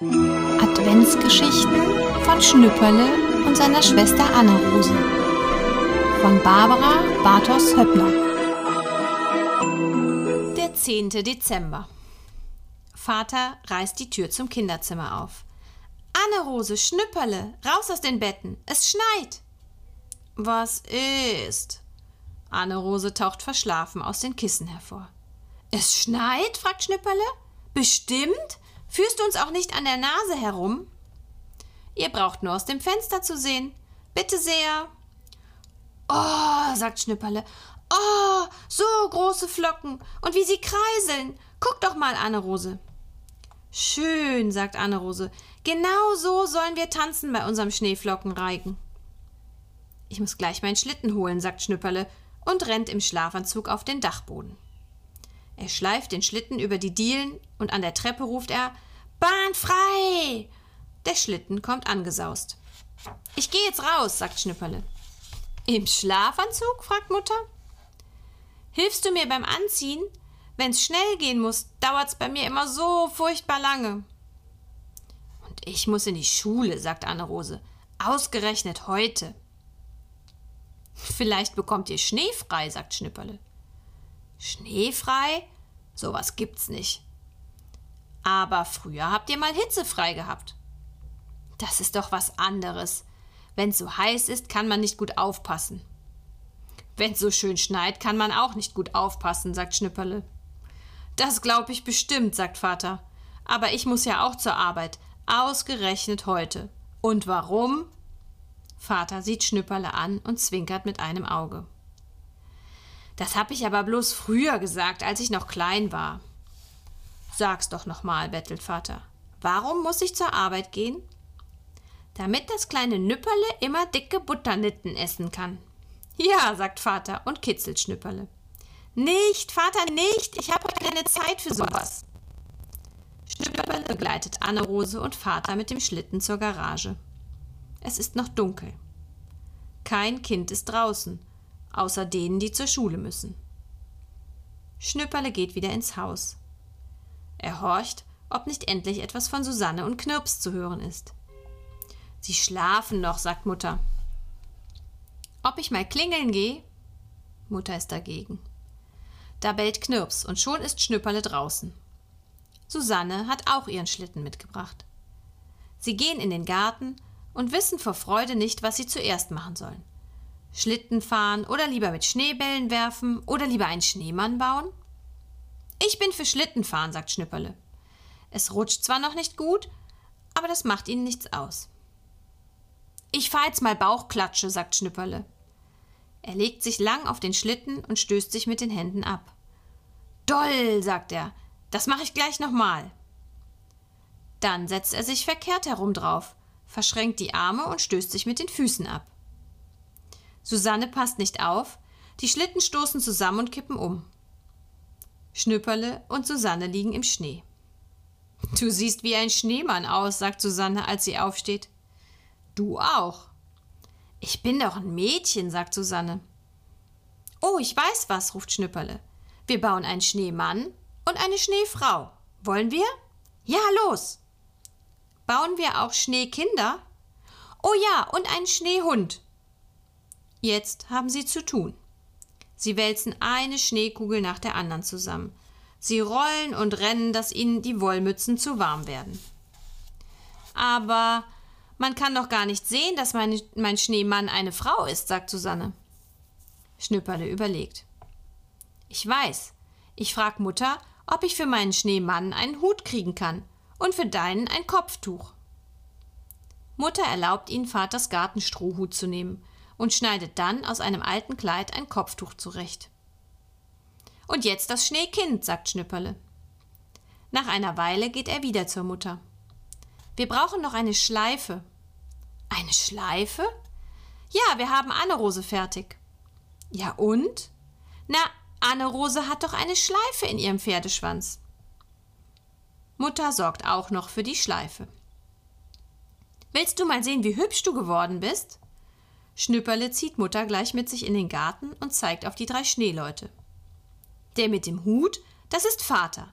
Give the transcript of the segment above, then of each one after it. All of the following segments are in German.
Adventsgeschichten von Schnüpperle und seiner Schwester Anna-Rose von Barbara Bartos Höppner. Der 10. Dezember. Vater reißt die Tür zum Kinderzimmer auf. Anne-Rose, Schnüpperle, raus aus den Betten. Es schneit. Was ist? Anne-Rose taucht verschlafen aus den Kissen hervor. Es schneit? fragt Schnüpperle. Bestimmt? Führst du uns auch nicht an der Nase herum? Ihr braucht nur aus dem Fenster zu sehen. Bitte sehr. Oh, sagt Schnüpperle. Oh, so große Flocken. Und wie sie kreiseln. Guck doch mal, Anne-Rose. Schön, sagt Anne-Rose. Genau so sollen wir tanzen bei unserem Schneeflockenreigen. Ich muss gleich meinen Schlitten holen, sagt Schnüpperle und rennt im Schlafanzug auf den Dachboden. Er schleift den Schlitten über die Dielen und an der Treppe ruft er Bahn frei. Der Schlitten kommt angesaust. Ich gehe jetzt raus, sagt Schnüpperle. Im Schlafanzug? fragt Mutter. Hilfst du mir beim Anziehen? Wenn's schnell gehen muss, dauert's bei mir immer so furchtbar lange. Und ich muss in die Schule, sagt Anne-Rose. Ausgerechnet heute. Vielleicht bekommt ihr Schnee frei, sagt Schnipperle. Schneefrei? Sowas gibt's nicht. Aber früher habt ihr mal hitzefrei gehabt. Das ist doch was anderes. Wenn's so heiß ist, kann man nicht gut aufpassen. Wenn's so schön schneit, kann man auch nicht gut aufpassen, sagt Schnipperle. Das glaub ich bestimmt, sagt Vater. Aber ich muss ja auch zur Arbeit. Ausgerechnet heute. Und warum? Vater sieht Schnüpperle an und zwinkert mit einem Auge. Das hab ich aber bloß früher gesagt, als ich noch klein war. Sag's doch noch mal, bettelt Vater. Warum muss ich zur Arbeit gehen? Damit das kleine Nüpperle immer dicke Butternitten essen kann. Ja, sagt Vater und kitzelt Schnüpperle. Nicht, Vater, nicht, ich habe keine Zeit für sowas. Schnüpperle begleitet Anne-Rose und Vater mit dem Schlitten zur Garage. Es ist noch dunkel. Kein Kind ist draußen, außer denen, die zur Schule müssen. Schnüpperle geht wieder ins Haus. Er horcht, ob nicht endlich etwas von Susanne und Knirps zu hören ist. Sie schlafen noch, sagt Mutter. Ob ich mal klingeln gehe? Mutter ist dagegen. Da bellt Knirps und schon ist Schnüpperle draußen. Susanne hat auch ihren Schlitten mitgebracht. Sie gehen in den Garten und wissen vor Freude nicht, was sie zuerst machen sollen. Schlitten fahren oder lieber mit Schneebällen werfen oder lieber einen Schneemann bauen? Ich bin für Schlittenfahren, sagt Schnüpperle. Es rutscht zwar noch nicht gut, aber das macht ihnen nichts aus. Ich fahr jetzt mal Bauchklatsche, sagt Schnüpperle. Er legt sich lang auf den Schlitten und stößt sich mit den Händen ab. Doll, sagt er, das mache ich gleich nochmal. Dann setzt er sich verkehrt herum drauf verschränkt die Arme und stößt sich mit den Füßen ab. Susanne passt nicht auf, die Schlitten stoßen zusammen und kippen um. Schnüpperle und Susanne liegen im Schnee. Du siehst wie ein Schneemann aus, sagt Susanne, als sie aufsteht. Du auch. Ich bin doch ein Mädchen, sagt Susanne. Oh, ich weiß was, ruft Schnüpperle. Wir bauen einen Schneemann und eine Schneefrau. Wollen wir? Ja, los! Bauen wir auch Schneekinder? Oh ja, und einen Schneehund. Jetzt haben sie zu tun. Sie wälzen eine Schneekugel nach der anderen zusammen. Sie rollen und rennen, dass ihnen die Wollmützen zu warm werden. Aber man kann doch gar nicht sehen, dass mein, mein Schneemann eine Frau ist, sagt Susanne. Schnüpperle überlegt. Ich weiß. Ich frag Mutter, ob ich für meinen Schneemann einen Hut kriegen kann und für deinen ein Kopftuch. Mutter erlaubt ihnen, Vaters Gartenstrohhut zu nehmen und schneidet dann aus einem alten Kleid ein Kopftuch zurecht. Und jetzt das Schneekind, sagt Schnüpperle. Nach einer Weile geht er wieder zur Mutter. Wir brauchen noch eine Schleife. Eine Schleife? Ja, wir haben Anne-Rose fertig. Ja und? Na, Anne-Rose hat doch eine Schleife in ihrem Pferdeschwanz. Mutter sorgt auch noch für die Schleife. Willst du mal sehen, wie hübsch du geworden bist? Schnüpperle zieht Mutter gleich mit sich in den Garten und zeigt auf die drei Schneeleute. Der mit dem Hut, das ist Vater.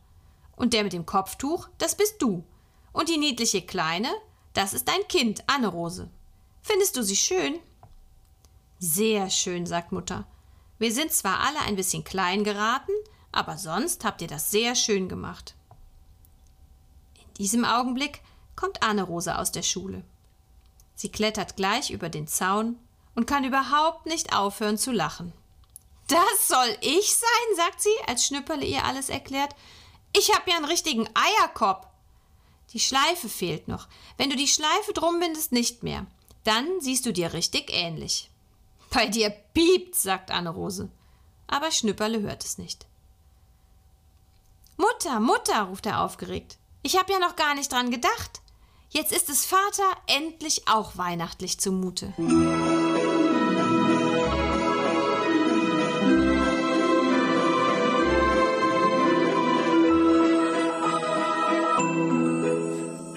Und der mit dem Kopftuch, das bist du. Und die niedliche Kleine, das ist dein Kind, Anne-Rose. Findest du sie schön? Sehr schön, sagt Mutter. Wir sind zwar alle ein bisschen klein geraten, aber sonst habt ihr das sehr schön gemacht. In diesem Augenblick kommt Anne-Rose aus der Schule. Sie klettert gleich über den Zaun und kann überhaupt nicht aufhören zu lachen. Das soll ich sein, sagt sie, als Schnüpperle ihr alles erklärt. Ich hab ja einen richtigen Eierkopf. Die Schleife fehlt noch. Wenn du die Schleife drum bindest, nicht mehr. Dann siehst du dir richtig ähnlich. Bei dir piept, sagt Anne-Rose. Aber Schnüpperle hört es nicht. Mutter, Mutter, ruft er aufgeregt. Ich hab ja noch gar nicht dran gedacht. Jetzt ist es Vater endlich auch weihnachtlich zumute.